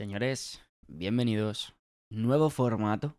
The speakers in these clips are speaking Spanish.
Señores, bienvenidos. Nuevo formato.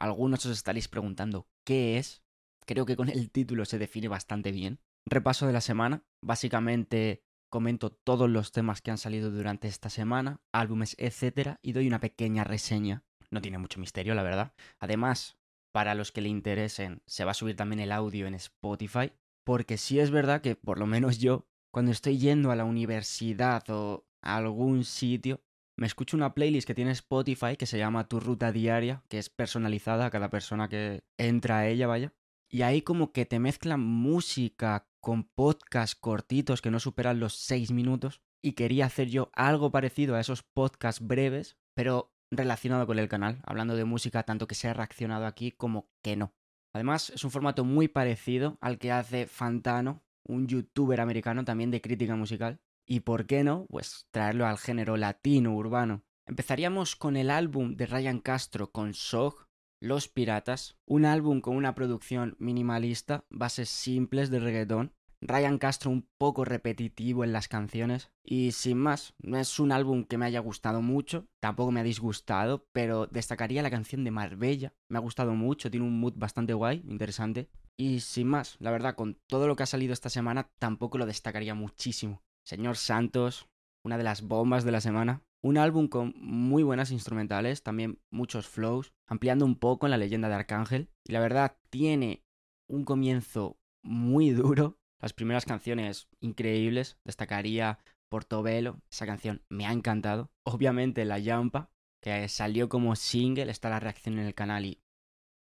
Algunos os estaréis preguntando qué es. Creo que con el título se define bastante bien. Repaso de la semana. Básicamente comento todos los temas que han salido durante esta semana, álbumes, etc. Y doy una pequeña reseña. No tiene mucho misterio, la verdad. Además, para los que le interesen, se va a subir también el audio en Spotify. Porque sí es verdad que, por lo menos yo, cuando estoy yendo a la universidad o a algún sitio, me escucho una playlist que tiene Spotify que se llama Tu Ruta Diaria, que es personalizada a cada persona que entra a ella, vaya. Y ahí como que te mezclan música con podcasts cortitos que no superan los 6 minutos. Y quería hacer yo algo parecido a esos podcasts breves, pero relacionado con el canal, hablando de música tanto que se ha reaccionado aquí como que no. Además, es un formato muy parecido al que hace Fantano, un youtuber americano también de crítica musical. Y por qué no, pues traerlo al género latino urbano. Empezaríamos con el álbum de Ryan Castro con Sog, Los Piratas, un álbum con una producción minimalista, bases simples de reggaetón, Ryan Castro un poco repetitivo en las canciones y sin más, no es un álbum que me haya gustado mucho, tampoco me ha disgustado, pero destacaría la canción de Marbella, me ha gustado mucho, tiene un mood bastante guay, interesante. Y sin más, la verdad, con todo lo que ha salido esta semana, tampoco lo destacaría muchísimo. Señor Santos, una de las bombas de la semana. Un álbum con muy buenas instrumentales, también muchos flows, ampliando un poco en la leyenda de Arcángel. Y la verdad, tiene un comienzo muy duro, las primeras canciones increíbles, destacaría Portobelo, esa canción me ha encantado. Obviamente La Yampa, que salió como single, está la reacción en el canal y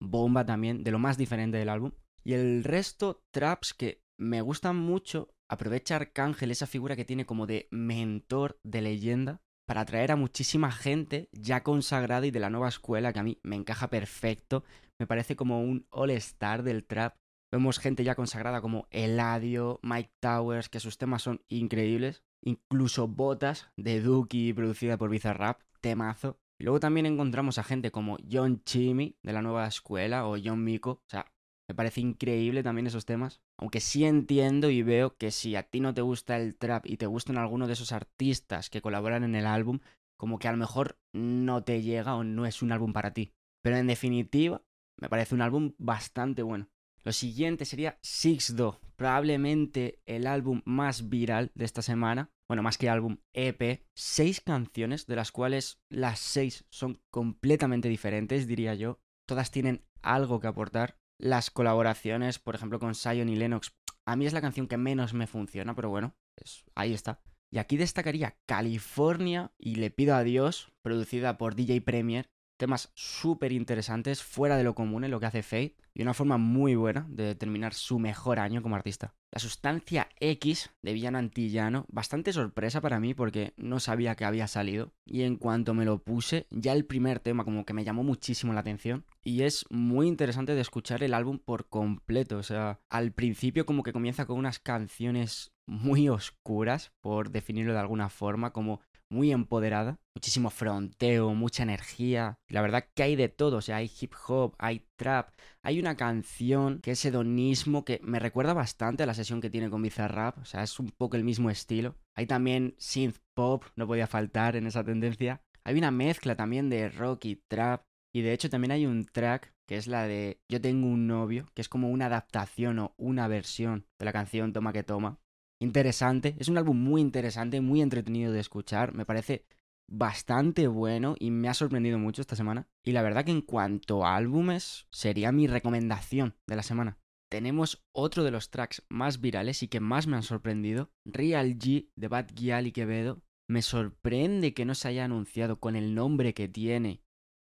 bomba también, de lo más diferente del álbum. Y el resto, traps que me gustan mucho, aprovecha Arcángel esa figura que tiene como de mentor de leyenda para atraer a muchísima gente ya consagrada y de la nueva escuela que a mí me encaja perfecto. Me parece como un all-star del trap Vemos gente ya consagrada como Eladio, Mike Towers, que sus temas son increíbles. Incluso Botas de Duki, producida por Bizarrap, temazo. Y luego también encontramos a gente como John Chimmy, de la nueva escuela, o John Miko. O sea, me parece increíble también esos temas. Aunque sí entiendo y veo que si a ti no te gusta el trap y te gustan alguno de esos artistas que colaboran en el álbum, como que a lo mejor no te llega o no es un álbum para ti. Pero en definitiva, me parece un álbum bastante bueno. Lo siguiente sería Sixdo, probablemente el álbum más viral de esta semana. Bueno, más que álbum, EP. Seis canciones, de las cuales las seis son completamente diferentes, diría yo. Todas tienen algo que aportar. Las colaboraciones, por ejemplo, con Sion y Lennox, a mí es la canción que menos me funciona, pero bueno, ahí está. Y aquí destacaría California y Le pido a Dios, producida por DJ Premier, temas súper interesantes, fuera de lo común en lo que hace Fate, y una forma muy buena de determinar su mejor año como artista. La sustancia X de Villano Antillano, bastante sorpresa para mí porque no sabía que había salido, y en cuanto me lo puse, ya el primer tema como que me llamó muchísimo la atención, y es muy interesante de escuchar el álbum por completo, o sea, al principio como que comienza con unas canciones muy oscuras, por definirlo de alguna forma, como muy empoderada, muchísimo fronteo, mucha energía. La verdad que hay de todo, o sea, hay hip hop, hay trap, hay una canción que es hedonismo que me recuerda bastante a la sesión que tiene con Bizarrap, o sea, es un poco el mismo estilo. Hay también synth pop, no podía faltar en esa tendencia. Hay una mezcla también de rock y trap. Y de hecho también hay un track que es la de Yo tengo un novio, que es como una adaptación o una versión de la canción Toma que Toma, interesante. Es un álbum muy interesante, muy entretenido de escuchar. Me parece bastante bueno y me ha sorprendido mucho esta semana. Y la verdad que en cuanto a álbumes, sería mi recomendación de la semana. Tenemos otro de los tracks más virales y que más me han sorprendido, Real G de Bad Gyal y Quevedo. Me sorprende que no se haya anunciado con el nombre que tiene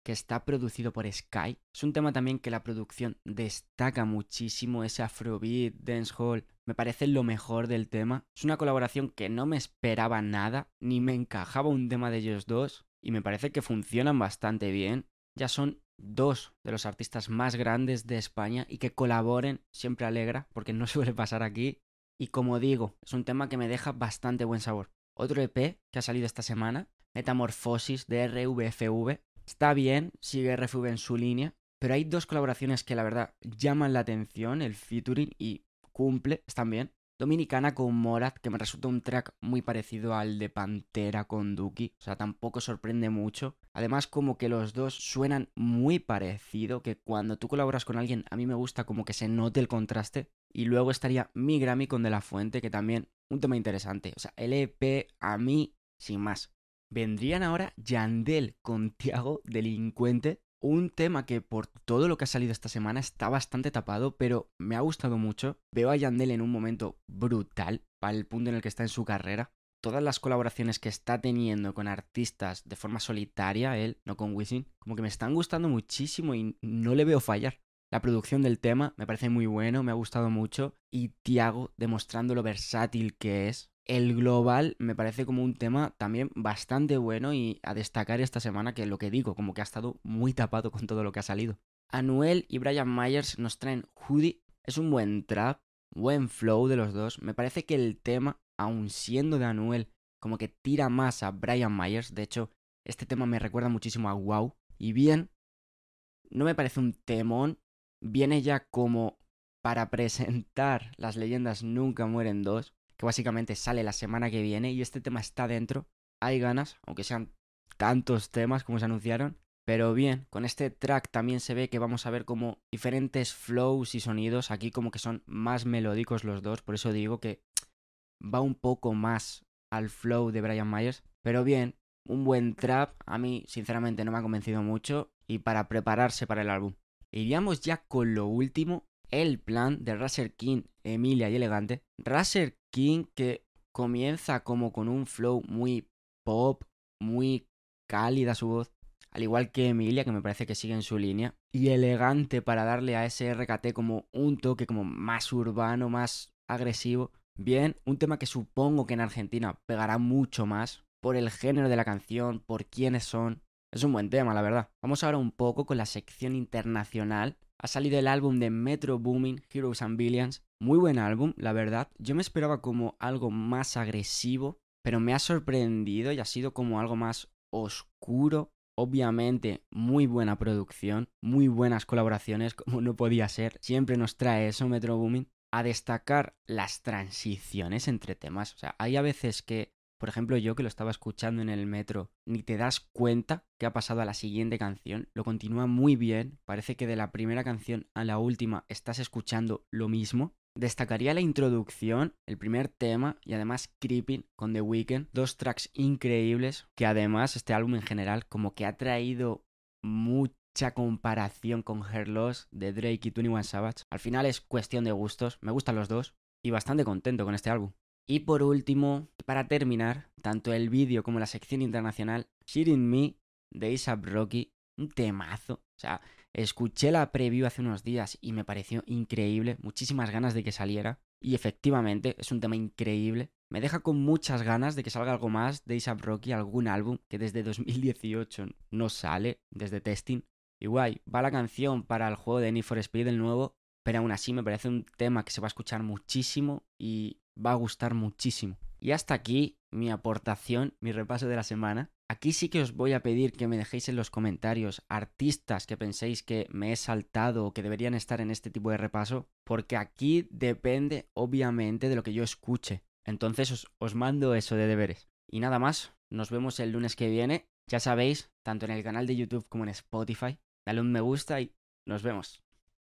que está producido por Sky. Es un tema también que la producción destaca muchísimo, ese afrobeat, dancehall, me parece lo mejor del tema. Es una colaboración que no me esperaba nada, ni me encajaba un tema de ellos dos, y me parece que funcionan bastante bien. Ya son dos de los artistas más grandes de España y que colaboren siempre alegra, porque no suele pasar aquí. Y como digo, es un tema que me deja bastante buen sabor. Otro EP que ha salido esta semana, Metamorfosis de RVFV, Está bien, sigue RFV en su línea, pero hay dos colaboraciones que la verdad llaman la atención, el featuring y cumple, están bien. dominicana con Morat, que me resulta un track muy parecido al de Pantera con Duki, o sea, tampoco sorprende mucho. Además, como que los dos suenan muy parecido, que cuando tú colaboras con alguien, a mí me gusta como que se note el contraste. Y luego estaría Mi Grammy con De La Fuente, que también un tema interesante. O sea, el EP a mí, sin más. Vendrían ahora Yandel con Tiago, Delincuente, un tema que por todo lo que ha salido esta semana está bastante tapado, pero me ha gustado mucho. Veo a Yandel en un momento brutal, para el punto en el que está en su carrera. Todas las colaboraciones que está teniendo con artistas de forma solitaria, él, no con Wisin, como que me están gustando muchísimo y no le veo fallar. La producción del tema me parece muy bueno, me ha gustado mucho. Y Tiago demostrando lo versátil que es el global me parece como un tema también bastante bueno y a destacar esta semana que lo que digo, como que ha estado muy tapado con todo lo que ha salido. Anuel y Brian Myers nos traen Hoodie, es un buen trap, buen flow de los dos. Me parece que el tema, aun siendo de Anuel, como que tira más a Brian Myers. De hecho, este tema me recuerda muchísimo a Wow. Y bien, no me parece un temón, viene ya como para presentar las leyendas Nunca Mueren dos que básicamente sale la semana que viene y este tema está dentro. Hay ganas, aunque sean tantos temas como se anunciaron. Pero bien, con este track también se ve que vamos a ver como diferentes flows y sonidos. Aquí como que son más melódicos los dos. Por eso digo que va un poco más al flow de Brian Myers. Pero bien, un buen trap. A mí sinceramente no me ha convencido mucho. Y para prepararse para el álbum. Iríamos ya con lo último. El plan de Razer King, Emilia y Elegante. Razer Que comienza como con un flow muy pop, muy cálida su voz, al igual que Emilia, que me parece que sigue en su línea, y elegante para darle a ese RKT como un toque como más urbano, más agresivo. Bien, un tema que supongo que en Argentina pegará mucho más por el género de la canción, por quiénes son. Es un buen tema, la verdad. Vamos ahora un poco con la sección internacional. Ha salido el álbum de Metro Booming, Heroes and Billions, muy buen álbum, la verdad. Yo me esperaba como algo más agresivo, pero me ha sorprendido y ha sido como algo más oscuro. Obviamente, muy buena producción, muy buenas colaboraciones, como no podía ser. Siempre nos trae eso Metro Booming. A destacar las transiciones entre temas. O sea, hay a veces que, por ejemplo, yo que lo estaba escuchando en el metro, ni te das cuenta que ha pasado a la siguiente canción. Lo continúa muy bien. Parece que de la primera canción a la última estás escuchando lo mismo. Destacaría la introducción, el primer tema y además Creeping con The Weeknd, dos tracks increíbles que además este álbum en general como que ha traído mucha comparación con Her Loss de Drake y 21 Savage. Al final es cuestión de gustos, me gustan los dos y bastante contento con este álbum. Y por último, para terminar, tanto el vídeo como la sección internacional, Shitting Me de A$AP Rocky, un temazo. O sea, Escuché la preview hace unos días y me pareció increíble, muchísimas ganas de que saliera. Y efectivamente, es un tema increíble. Me deja con muchas ganas de que salga algo más de A$AP Rocky, algún álbum que desde 2018 no sale, desde testing. Y guay, va la canción para el juego de Need for Speed el nuevo, pero aún así me parece un tema que se va a escuchar muchísimo y va a gustar muchísimo. Y hasta aquí mi aportación, mi repaso de la semana. Aquí sí que os voy a pedir que me dejéis en los comentarios artistas que penséis que me he saltado o que deberían estar en este tipo de repaso, porque aquí depende obviamente de lo que yo escuche. Entonces os, os mando eso de deberes. Y nada más, nos vemos el lunes que viene. Ya sabéis, tanto en el canal de YouTube como en Spotify. Dale un me gusta y nos vemos.